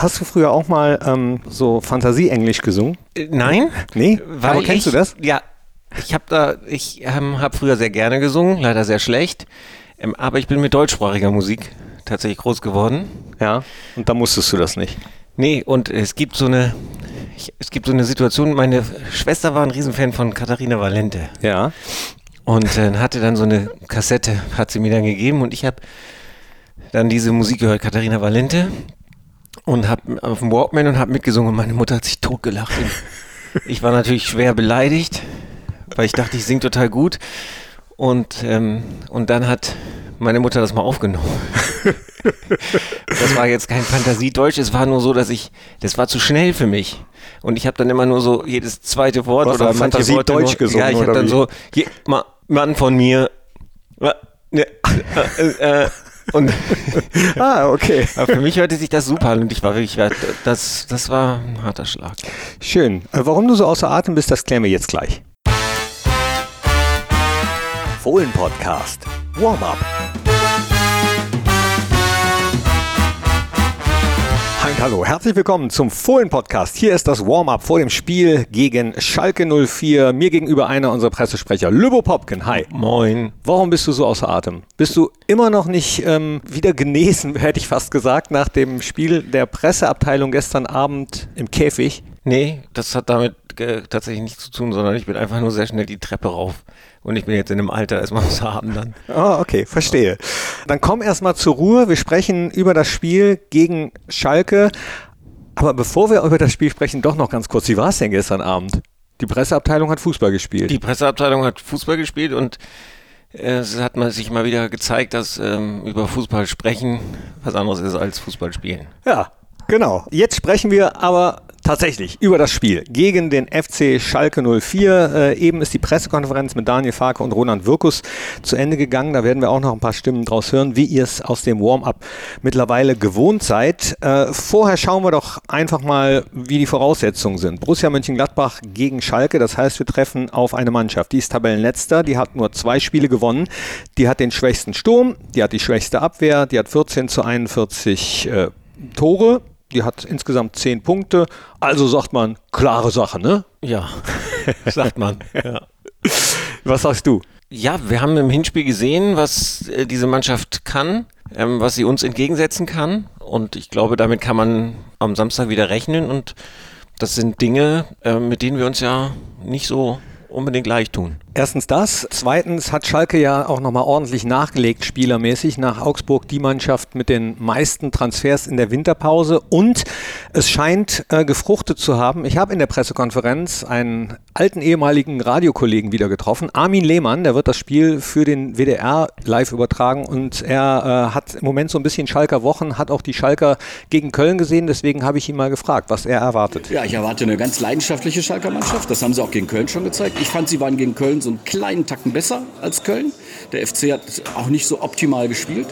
Hast du früher auch mal ähm, so Fantasie-Englisch gesungen? Äh, nein. Nee? Weil Aber kennst ich, du das? Ja. Ich habe da, ich ähm, habe früher sehr gerne gesungen, leider sehr schlecht. Ähm, aber ich bin mit deutschsprachiger Musik tatsächlich groß geworden. Ja. Und da musstest du das nicht. Nee, und es gibt so eine, ich, es gibt so eine Situation, meine Schwester war ein Riesenfan von Katharina Valente. Ja. Und äh, hatte dann so eine Kassette, hat sie mir dann gegeben und ich habe dann diese Musik gehört, Katharina Valente und habe auf dem Walkman und habe mitgesungen und meine Mutter hat sich totgelacht. Ich war natürlich schwer beleidigt, weil ich dachte, ich singe total gut und, ähm, und dann hat meine Mutter das mal aufgenommen. das war jetzt kein Fantasiedeutsch, es war nur so, dass ich, das war zu schnell für mich. Und ich habe dann immer nur so jedes zweite Wort hast oder manche Worte Fantasiedeutsch nur, gesungen, Ja, ich habe dann wie? so, hier, ma, Mann von mir. wa- ne, äh, äh, und Ah, okay. aber für mich hörte sich das super an und ich war wirklich, das, das war ein harter Schlag. Schön. Äh, Warum du so außer Atem bist, das klären wir jetzt gleich. Fohlen Podcast. Warm-up. Hallo, herzlich willkommen zum Fohlen Podcast. Hier ist das Warm-up vor dem Spiel gegen Schalke 04. Mir gegenüber einer unserer Pressesprecher, Lübo Popken. Hi. Moin. Warum bist du so außer Atem? Bist du immer noch nicht ähm, wieder genesen, hätte ich fast gesagt, nach dem Spiel der Presseabteilung gestern Abend im Käfig? Nee, das hat damit äh, tatsächlich nichts zu tun, sondern ich bin einfach nur sehr schnell die Treppe rauf. Und ich bin jetzt in einem Alter, erstmal was haben dann. Ah, okay, verstehe. Dann komm erstmal zur Ruhe. Wir sprechen über das Spiel gegen Schalke. Aber bevor wir über das Spiel sprechen, doch noch ganz kurz. Wie war es denn gestern Abend? Die Presseabteilung hat Fußball gespielt. Die Presseabteilung hat Fußball gespielt und äh, es hat man sich mal wieder gezeigt, dass ähm, über Fußball sprechen was anderes ist als Fußball spielen. Ja, genau. Jetzt sprechen wir aber tatsächlich über das Spiel gegen den FC Schalke 04. Äh, eben ist die Pressekonferenz mit Daniel Farke und Roland Wirkus zu Ende gegangen. Da werden wir auch noch ein paar Stimmen draus hören, wie ihr es aus dem Warm-up mittlerweile gewohnt seid. Äh, vorher schauen wir doch einfach mal, wie die Voraussetzungen sind. Borussia Mönchengladbach gegen Schalke. Das heißt, wir treffen auf eine Mannschaft. Die ist Tabellenletzter. Die hat nur zwei Spiele gewonnen. Die hat den schwächsten Sturm. Die hat die schwächste Abwehr. Die hat 14 zu 41 äh, Tore. Die hat insgesamt 10 Punkte. Also sagt man, klare Sache, ne? Ja, sagt man. Ja. Was sagst du? Ja, wir haben im Hinspiel gesehen, was äh, diese Mannschaft kann, ähm, was sie uns entgegensetzen kann. Und ich glaube, damit kann man am Samstag wieder rechnen. Und das sind Dinge, äh, mit denen wir uns ja nicht so unbedingt leicht tun. Erstens das. Zweitens hat Schalke ja auch nochmal ordentlich nachgelegt, spielermäßig. Nach Augsburg die Mannschaft mit den meisten Transfers in der Winterpause. Und es scheint äh, gefruchtet zu haben. Ich habe in der Pressekonferenz einen alten ehemaligen Radiokollegen wieder getroffen. Armin Lehmann, der wird das Spiel für den WDR live übertragen. Und er äh, hat im Moment so ein bisschen Schalker Wochen, hat auch die Schalker gegen Köln gesehen. Deswegen habe ich ihn mal gefragt, was er erwartet. Ja, ich erwarte eine ganz leidenschaftliche Schalker Mannschaft. Das haben sie auch gegen Köln schon gezeigt. Ich fand, sie waren gegen Köln so einen kleinen Tacken besser als Köln. Der FC hat auch nicht so optimal gespielt.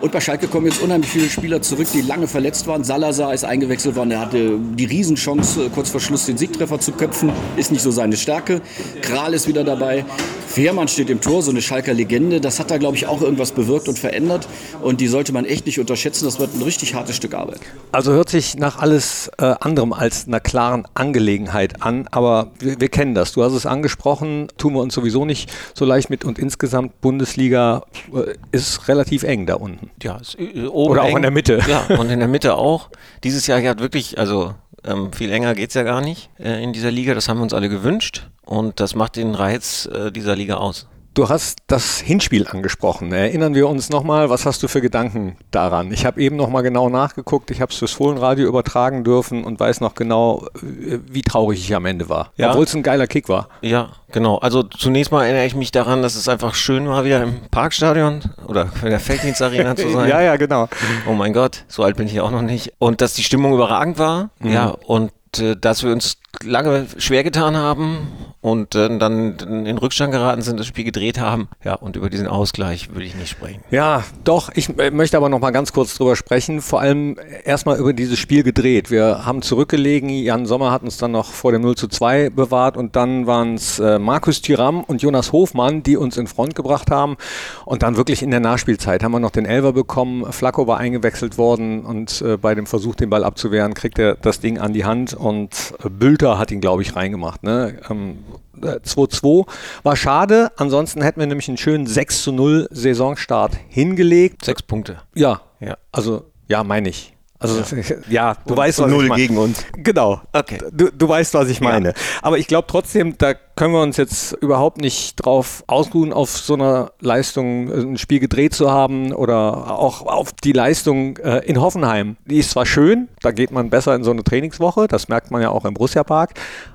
Und bei Schalke kommen jetzt unheimlich viele Spieler zurück, die lange verletzt waren. Salazar ist eingewechselt worden. Er hatte die Riesenchance, äh, kurz vor Schluss den Siegtreffer zu köpfen. Ist nicht so seine Stärke. Kral ist wieder dabei. Fehrmann steht im Tor, so eine Schalker Legende. Das hat da, glaube ich, auch irgendwas bewirkt und verändert. Und die sollte man echt nicht unterschätzen. Das wird ein richtig hartes Stück Arbeit. Also hört sich nach alles äh, anderem als einer klaren Angelegenheit an, aber wir, wir kennen das. Du hast es angesprochen, tun wir uns sowieso nicht so leicht mit und insgesamt Bundesliga äh, ist relativ eng da unten. Ja, ist, äh, oben Oder auch eng. in der Mitte. Ja, und in der Mitte auch. Dieses Jahr hat wirklich, also ähm, viel enger geht es ja gar nicht äh, in dieser Liga. Das haben wir uns alle gewünscht. Und das macht den Reiz äh, dieser Liga aus. Du hast das Hinspiel angesprochen. Erinnern wir uns nochmal, was hast du für Gedanken daran? Ich habe eben nochmal genau nachgeguckt, ich habe es fürs Fohlenradio übertragen dürfen und weiß noch genau, äh, wie traurig ich am Ende war. Ja. Obwohl es ein geiler Kick war. Ja, genau. Also zunächst mal erinnere ich mich daran, dass es einfach schön war, wieder im Parkstadion oder in der Felddienstarena zu sein. Ja, ja, genau. Oh mein Gott, so alt bin ich auch noch nicht. Und dass die Stimmung überragend war. Mhm. Ja, und äh, dass wir uns, lange schwer getan haben und äh, dann in Rückstand geraten sind, das Spiel gedreht haben. Ja, und über diesen Ausgleich würde ich nicht sprechen. Ja, doch. Ich äh, möchte aber noch mal ganz kurz drüber sprechen. Vor allem erstmal über dieses Spiel gedreht. Wir haben zurückgelegen. Jan Sommer hat uns dann noch vor dem 0 zu 2 bewahrt und dann waren es äh, Markus Thiram und Jonas Hofmann, die uns in Front gebracht haben. Und dann wirklich in der Nachspielzeit haben wir noch den Elver bekommen. Flacco war eingewechselt worden und äh, bei dem Versuch, den Ball abzuwehren, kriegt er das Ding an die Hand und äh, Bülter hat ihn, glaube ich, reingemacht. Ne? Ähm, 2-2 äh, war schade. Ansonsten hätten wir nämlich einen schönen 6 0 Saisonstart hingelegt. Sechs Punkte. Ja, ja. also ja, meine ich. Also ja, ja du und, weißt, was null ich meine. gegen uns. Genau. Okay. Du, du weißt, was ich meine. Ja. Aber ich glaube trotzdem, da können wir uns jetzt überhaupt nicht drauf ausruhen, auf so einer Leistung äh, ein Spiel gedreht zu haben oder auch auf die Leistung äh, in Hoffenheim. Die ist zwar schön, da geht man besser in so eine Trainingswoche, das merkt man ja auch im Borussia Park,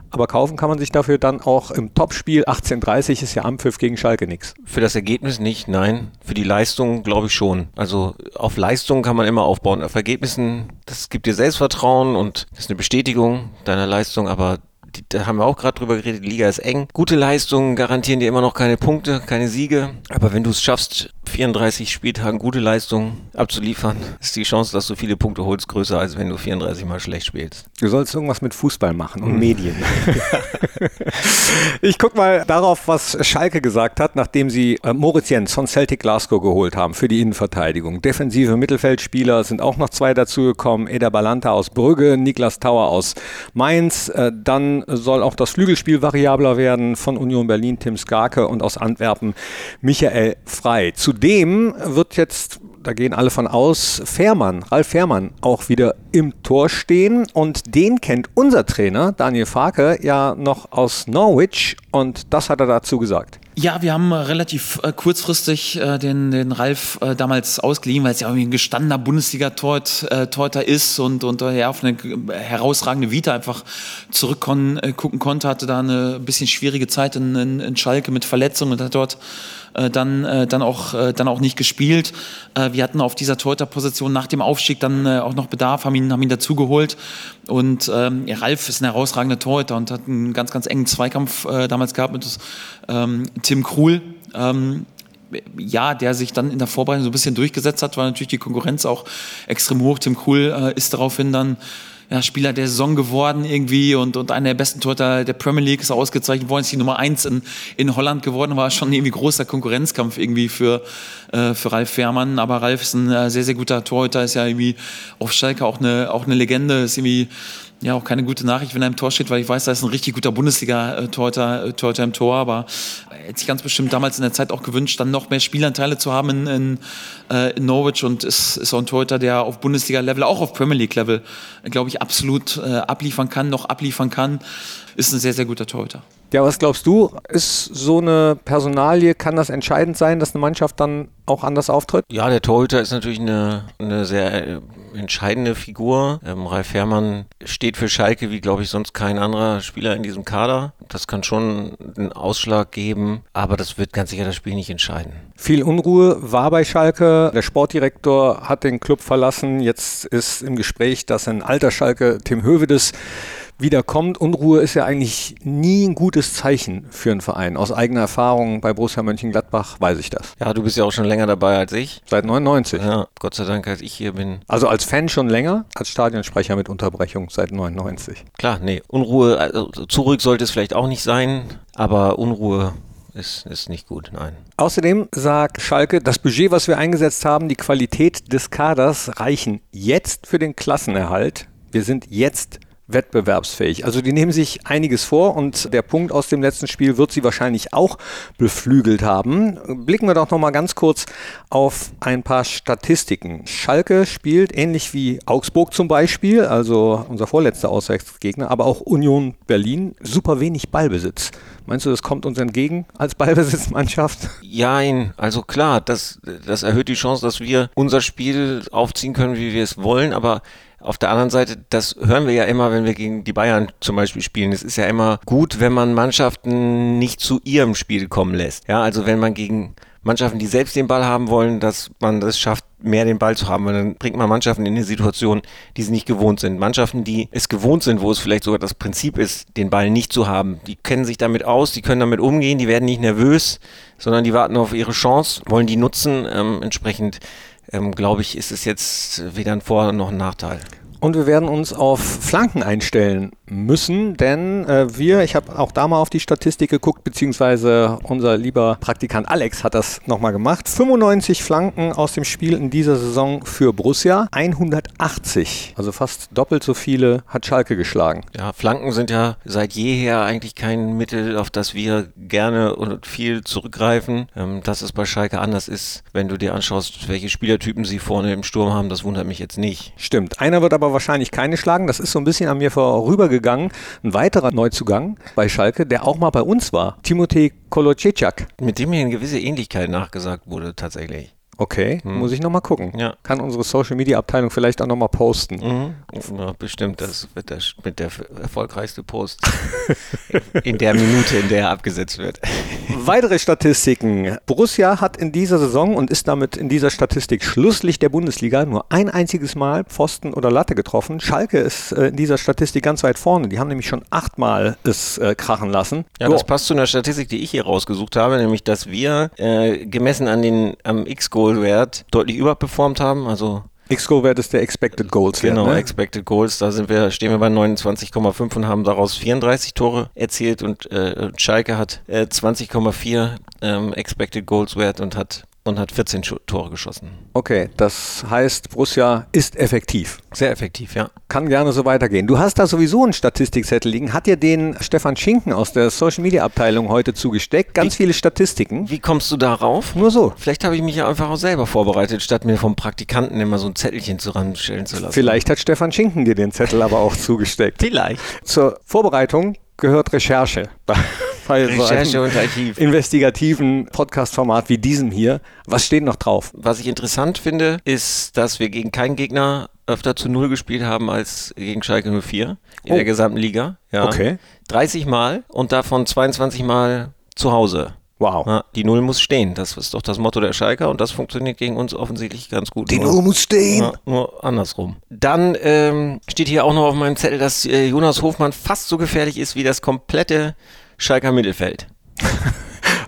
aber kaufen kann man sich dafür dann auch im Topspiel 18:30 ist ja Ampfiff gegen Schalke nichts. Für das Ergebnis nicht, nein. Für die Leistung glaube ich schon. Also auf Leistung kann man immer aufbauen. Auf Ergebnissen, das gibt dir Selbstvertrauen und ist eine Bestätigung deiner Leistung, aber die, da haben wir auch gerade drüber geredet, die Liga ist eng. Gute Leistungen garantieren dir immer noch keine Punkte, keine Siege. Aber wenn du es schaffst, 34 Spieltagen gute Leistungen abzuliefern, ist die Chance, dass du viele Punkte holst, größer, als wenn du 34 Mal schlecht spielst. Du sollst irgendwas mit Fußball machen und mhm. Medien. ich guck mal darauf, was Schalke gesagt hat, nachdem sie äh, Moritz Jens von Celtic Glasgow geholt haben für die Innenverteidigung. Defensive Mittelfeldspieler sind auch noch zwei dazugekommen. Eder Balanta aus Brügge, Niklas Tauer aus Mainz. Äh, dann soll auch das Flügelspiel variabler werden von Union Berlin Tim Skarke und aus Antwerpen Michael Frei. Zudem wird jetzt da gehen alle von aus, Fährmann, Ralf Fährmann auch wieder im Tor stehen. Und den kennt unser Trainer, Daniel Farke, ja noch aus Norwich. Und das hat er dazu gesagt. Ja, wir haben relativ äh, kurzfristig äh, den, den Ralf äh, damals ausgeliehen, weil es ja irgendwie ein gestandener Bundesliga-Torhüter äh, ist und, und ja, auf eine herausragende Vita einfach zurückgucken äh, konnte, hatte da eine bisschen schwierige Zeit in, in, in Schalke mit Verletzungen und hat dort äh, dann, äh, dann, auch, äh, dann auch nicht gespielt. Äh, wir hatten auf dieser Torhüter-Position nach dem Aufstieg dann äh, auch noch Bedarf, haben ihn, haben ihn dazugeholt. Und ähm, ja, Ralf ist ein herausragender Torhüter und hat einen ganz, ganz engen Zweikampf äh, damals gehabt mit ähm, Tim Krul. Ähm, ja, der sich dann in der Vorbereitung so ein bisschen durchgesetzt hat, war natürlich die Konkurrenz auch extrem hoch. Tim Krul ist daraufhin dann ja, Spieler der Saison geworden irgendwie und, und einer der besten Torhüter der Premier League ist ausgezeichnet worden, ist die Nummer eins in, in Holland geworden, war schon irgendwie großer Konkurrenzkampf irgendwie für, äh, für Ralf Fährmann, aber Ralf ist ein äh, sehr, sehr guter Torhüter, ist ja irgendwie auf Schalke auch eine, auch eine Legende, ist irgendwie ja auch keine gute Nachricht, wenn er im Tor steht, weil ich weiß, da ist ein richtig guter Bundesliga-Torhüter äh, Torhüter im Tor, aber er hätte sich ganz bestimmt damals in der Zeit auch gewünscht, dann noch mehr Spielanteile zu haben in, in, äh, in Norwich und ist, ist auch ein Torhüter, der auf Bundesliga-Level, auch auf Premier League-Level, glaube ich, absolut äh, abliefern kann, noch abliefern kann, ist ein sehr, sehr guter Torhüter. Ja, was glaubst du? Ist so eine Personalie, kann das entscheidend sein, dass eine Mannschaft dann auch anders auftritt? Ja, der Torhüter ist natürlich eine, eine sehr äh, entscheidende Figur. Ähm, Ralf Herrmann steht für Schalke wie, glaube ich, sonst kein anderer Spieler in diesem Kader. Das kann schon einen Ausschlag geben, aber das wird ganz sicher das Spiel nicht entscheiden. Viel Unruhe war bei Schalke. Der Sportdirektor hat den Club verlassen. Jetzt ist im Gespräch, dass ein alter Schalke, Tim Hövedes, wiederkommt. Unruhe ist ja eigentlich nie ein gutes Zeichen für einen Verein. Aus eigener Erfahrung bei Borussia Mönchengladbach weiß ich das. Ja, du bist ja auch schon länger dabei als ich. Seit 99. Ja, Gott sei Dank, als ich hier bin. Also als Fan schon länger, als Stadionsprecher mit Unterbrechung seit 99. Klar, nee, Unruhe, also zurück sollte es vielleicht auch nicht sein, aber Unruhe ist, ist nicht gut, nein. Außerdem sagt Schalke, das Budget, was wir eingesetzt haben, die Qualität des Kaders reichen jetzt für den Klassenerhalt. Wir sind jetzt wettbewerbsfähig. Also die nehmen sich einiges vor und der Punkt aus dem letzten Spiel wird sie wahrscheinlich auch beflügelt haben. Blicken wir doch noch mal ganz kurz auf ein paar Statistiken. Schalke spielt ähnlich wie Augsburg zum Beispiel, also unser vorletzter Auswärtsgegner, aber auch Union Berlin, super wenig Ballbesitz. Meinst du, das kommt uns entgegen als Ballbesitzmannschaft? Jein, also klar, das, das erhöht die Chance, dass wir unser Spiel aufziehen können, wie wir es wollen, aber auf der anderen Seite, das hören wir ja immer, wenn wir gegen die Bayern zum Beispiel spielen. Es ist ja immer gut, wenn man Mannschaften nicht zu ihrem Spiel kommen lässt. Ja, also wenn man gegen Mannschaften, die selbst den Ball haben wollen, dass man das schafft, mehr den Ball zu haben, weil dann bringt man Mannschaften in eine Situation, die sie nicht gewohnt sind. Mannschaften, die es gewohnt sind, wo es vielleicht sogar das Prinzip ist, den Ball nicht zu haben, die kennen sich damit aus, die können damit umgehen, die werden nicht nervös, sondern die warten auf ihre Chance, wollen die nutzen. Ähm, entsprechend ähm, glaube ich, ist es jetzt weder ein Vor- noch ein Nachteil. Und wir werden uns auf Flanken einstellen müssen, denn äh, wir, ich habe auch da mal auf die Statistik geguckt, beziehungsweise unser lieber Praktikant Alex hat das nochmal gemacht. 95 Flanken aus dem Spiel in dieser Saison für Borussia, 180, also fast doppelt so viele hat Schalke geschlagen. Ja, Flanken sind ja seit jeher eigentlich kein Mittel, auf das wir gerne und viel zurückgreifen. Ähm, dass es bei Schalke anders ist, wenn du dir anschaust, welche Spielertypen sie vorne im Sturm haben, das wundert mich jetzt nicht. Stimmt. Einer wird aber wahrscheinlich keine schlagen. Das ist so ein bisschen an mir vorübergegangen. Ein weiterer Neuzugang bei Schalke, der auch mal bei uns war. Timothy Kolocicak. Mit dem mir eine gewisse Ähnlichkeit nachgesagt wurde, tatsächlich. Okay, muss ich nochmal gucken. Ja. Kann unsere Social Media Abteilung vielleicht auch nochmal posten. Mhm. Ja, bestimmt, das wird der, mit der erfolgreichste Post in der Minute, in der er abgesetzt wird. Weitere Statistiken. Borussia hat in dieser Saison und ist damit in dieser Statistik Schlusslicht der Bundesliga nur ein einziges Mal Pfosten oder Latte getroffen. Schalke ist äh, in dieser Statistik ganz weit vorne. Die haben nämlich schon achtmal es äh, krachen lassen. Ja, das passt zu einer Statistik, die ich hier rausgesucht habe, nämlich, dass wir äh, gemessen an den am X-Goal-Wert deutlich überperformt haben. Also X-Goal-Wert ist der Expected Goals. Genau, ne? Expected Goals, da sind wir, stehen wir bei 29,5 und haben daraus 34 Tore erzielt und äh, Schalke hat äh, 20,4 ähm, Expected Goals Wert und hat und hat 14 Schu- Tore geschossen. Okay, das heißt, Borussia ist effektiv. Sehr effektiv, ja. Kann gerne so weitergehen. Du hast da sowieso einen Statistikzettel liegen. Hat dir den Stefan Schinken aus der Social Media Abteilung heute zugesteckt? Ganz viele Statistiken. Wie kommst du darauf? Nur so. Vielleicht habe ich mich ja einfach auch selber vorbereitet, statt mir vom Praktikanten immer so ein Zettelchen zusammenstellen zu lassen. Vielleicht hat Stefan Schinken dir den Zettel aber auch zugesteckt. Vielleicht. Zur Vorbereitung gehört Recherche. Bei so Recherche einem und Archiv. investigativen Podcast-Format wie diesem hier. Was steht noch drauf? Was ich interessant finde, ist, dass wir gegen keinen Gegner öfter zu Null gespielt haben als gegen Schalke 04 in Oh. der gesamten Liga. Ja. Okay. 30 Mal und davon 22 Mal zu Hause. Wow. Ja, die Null muss stehen. Das ist doch das Motto der Schalker und das funktioniert gegen uns offensichtlich ganz gut. Nur- muss stehen. ja, nur andersrum. Dann ähm, steht hier auch noch auf meinem Zettel, dass äh, Jonas Hofmann fast so gefährlich ist wie das komplette Schalker Mittelfeld.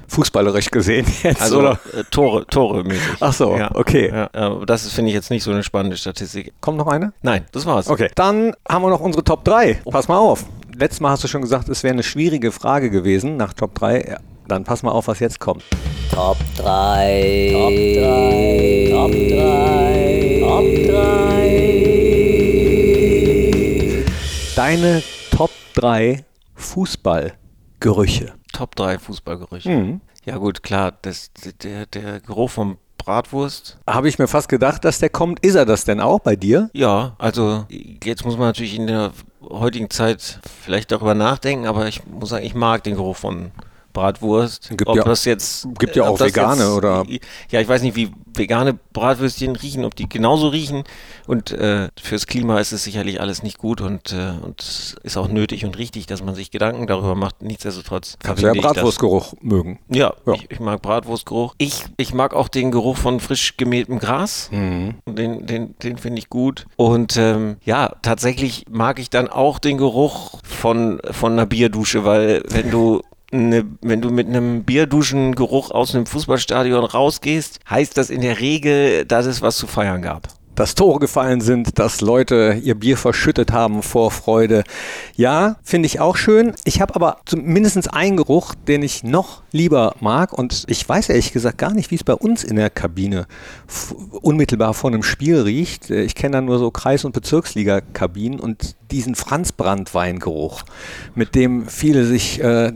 Fußballerisch gesehen jetzt, Also oder? äh, Tore, Tore mäßig. Ach so, okay. Ja, äh, das ist, finde ich jetzt nicht so eine spannende Statistik. Kommt noch eine? Nein, das war's. Okay. Dann haben wir noch unsere Top 3. Pass mal auf. Letztes Mal hast du schon gesagt, es wäre eine schwierige Frage gewesen nach Top 3. Ja, dann pass mal auf, was jetzt kommt. Top 3. Top 3. Top 3. Top 3. Deine Top 3 Fußballgerüche. Top 3 Fußballgerüche. Mhm. Ja gut, klar, das, der, der Geruch vom Bratwurst. Habe ich mir fast gedacht, dass der kommt. Ist er das denn auch bei dir? Ja, also jetzt muss man natürlich in der heutigen Zeit vielleicht darüber nachdenken, aber ich muss sagen, ich mag den Geruch von Bratwurst. Gibt ob ja- das jetzt gibt ja ob auch vegane oder- Ja, ich weiß nicht, wie vegane Bratwürstchen riechen, ob die genauso riechen. Und äh, fürs Klima ist es sicherlich alles nicht gut und, äh, und ist auch nötig und richtig, dass man sich Gedanken darüber macht. Nichtsdestotrotz Kannst du ja Bratwurstgeruch mögen. ja, Ja. Ich, ich mag Bratwurstgeruch. Ich, ich mag auch den Geruch von frisch gemähtem Gras. Mhm. Den, den, den finde ich gut. Und ähm, ja, tatsächlich mag ich dann auch den Geruch von, von einer Bierdusche, weil wenn du ne, wenn du mit einem Bierduschengeruch aus einem Fußballstadion rausgehst, heißt das in der Regel, dass es was zu feiern gab. Dass Tore gefallen sind, dass Leute ihr Bier verschüttet haben vor Freude. Ja, finde ich auch schön. Ich habe aber zumindest einen Geruch, den ich noch lieber mag. Und ich weiß ehrlich gesagt gar nicht, wie es bei uns in der Kabine unmittelbar vor einem Spiel riecht. Äh, Ich kenne da nur so Kreis- und Bezirksliga-Kabinen und diesen Franz-Brandt-Weingeruch, mit dem viele sich äh,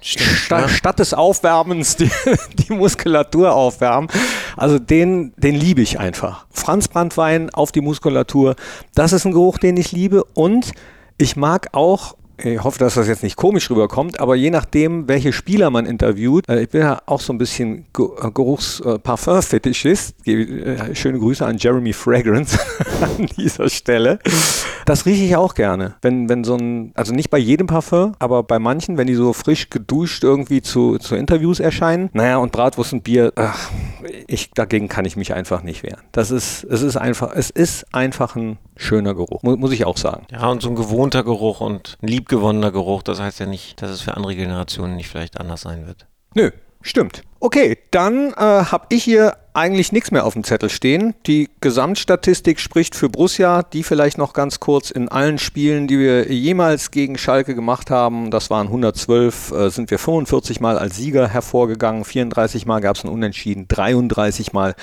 d- sta ja. statt des Aufwärmens die, die Muskulatur aufwärmen. Also den, den liebe ich einfach. Franz Brandwein auf die Muskulatur, das ist ein Geruch, den ich liebe. Und ich mag auch, ich hoffe, dass das jetzt nicht komisch rüberkommt, aber je nachdem, welche Spieler man interviewt, äh, ich bin ja auch so ein bisschen Geruchs-Parfum-Fetischist. Gebe, äh, Schöne Grüße an Jeremy Fragrance an dieser Stelle. Das rieche ich auch gerne. Wenn, wenn so ein, also nicht bei jedem Parfum, aber bei manchen, wenn die so frisch geduscht irgendwie zu, zu Interviews erscheinen. Naja, und Bratwurst und Bier, ach, ich, dagegen kann ich mich einfach nicht wehren. Das ist, es ist einfach, es ist einfach ein schöner Geruch, mu muss ich auch sagen. Ja, und so ein gewohnter Geruch und ein liebgewonnener Geruch, das heißt ja nicht, dass es für andere Generationen nicht vielleicht anders sein wird. Nö, stimmt. Okay, dann äh, habe ich hier eigentlich nichts mehr auf dem Zettel stehen. Die Gesamtstatistik spricht für Borussia, die vielleicht noch ganz kurz in allen Spielen, die wir jemals gegen Schalke gemacht haben, das waren 112, äh, sind wir 45 Mal als Sieger hervorgegangen, 34 Mal gab es ein Unentschieden, 33 Mal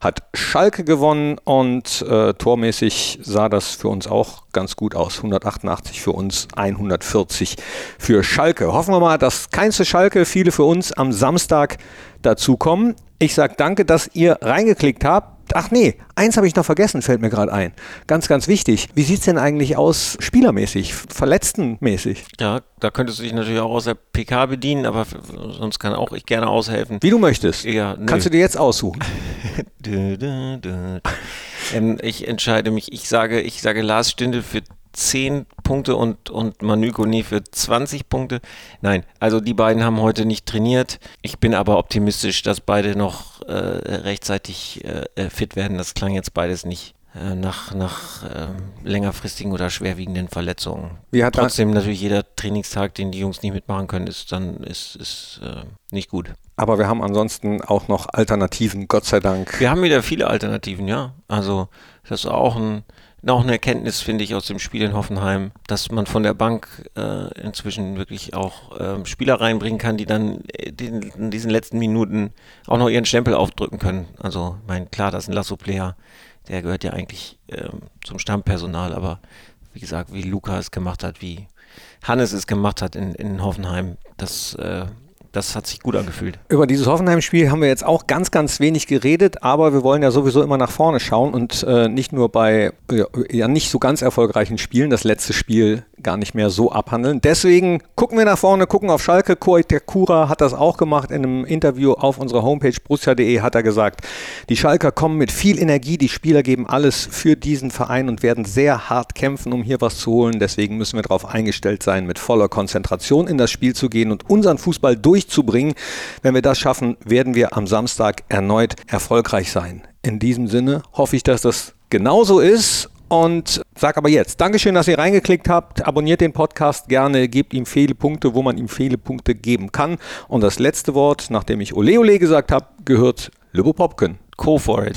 hat Schalke gewonnen und äh, tormäßig sah das für uns auch ganz gut aus. 188 für uns, 140 für Schalke. Hoffen wir mal, dass keinste Schalke, viele für uns am Samstag dazukommen. Ich sage danke, dass ihr reingeklickt habt. Ach nee, eins habe ich noch vergessen, fällt mir gerade ein. Ganz, ganz wichtig. Wie sieht es denn eigentlich aus spielermäßig, verletztenmäßig? Ja, da könntest du dich natürlich auch aus der PK bedienen, aber sonst kann auch ich gerne aushelfen. Wie du möchtest. Ja, nö. Kannst du dir jetzt aussuchen. Dö, dö, dö. ähm, ich entscheide mich, ich sage, ich sage Lars Stindl für 10 Punkte und, und Manu Kone für 20 Punkte. Nein, also die beiden haben heute nicht trainiert. Ich bin aber optimistisch, dass beide noch äh, rechtzeitig äh, fit werden. Das klang jetzt beides nicht äh, nach, nach ähm, längerfristigen oder schwerwiegenden Verletzungen. Trotzdem natürlich jeder Trainingstag, den die Jungs nicht mitmachen können, ist dann ist, ist äh, nicht gut. Aber wir haben ansonsten auch noch Alternativen, Gott sei Dank. Wir haben wieder viele Alternativen, ja. Also das ist auch ein auch eine Erkenntnis, finde ich, aus dem Spiel in Hoffenheim, dass man von der Bank äh, inzwischen wirklich auch ähm, Spieler reinbringen kann, die dann äh, den, in diesen letzten Minuten auch noch ihren Stempel aufdrücken können. Also, ich meine, klar, das ist ein Lasso-Player, der gehört ja eigentlich ähm, zum Stammpersonal, aber wie gesagt, wie Luca es gemacht hat, wie Hannes es gemacht hat in, in Hoffenheim, das äh, das hat sich gut angefühlt. Über dieses Hoffenheim-Spiel haben wir jetzt auch ganz, ganz wenig geredet, aber wir wollen ja sowieso immer nach vorne schauen und äh, nicht nur bei ja, ja, nicht so ganz erfolgreichen Spielen das letzte Spiel gar nicht mehr so abhandeln. Deswegen gucken wir nach vorne, gucken auf Schalke. Koitakura hat das auch gemacht in einem Interview auf unserer Homepage brussia.de hat er gesagt, die Schalker kommen mit viel Energie, die Spieler geben alles für diesen Verein und werden sehr hart kämpfen, um hier was zu holen. Deswegen müssen wir darauf eingestellt sein, mit voller Konzentration in das Spiel zu gehen und unseren Fußball durchzubringen. Wenn wir das schaffen, werden wir am Samstag erneut erfolgreich sein. In diesem Sinne hoffe ich, dass das genauso ist und sag aber jetzt, Dankeschön, dass ihr reingeklickt habt. Abonniert den Podcast gerne, gebt ihm viele Punkte, wo man ihm viele Punkte geben kann. Und das letzte Wort, nachdem ich Ole Ole gesagt habe, gehört Lübbe Popken. Go for it.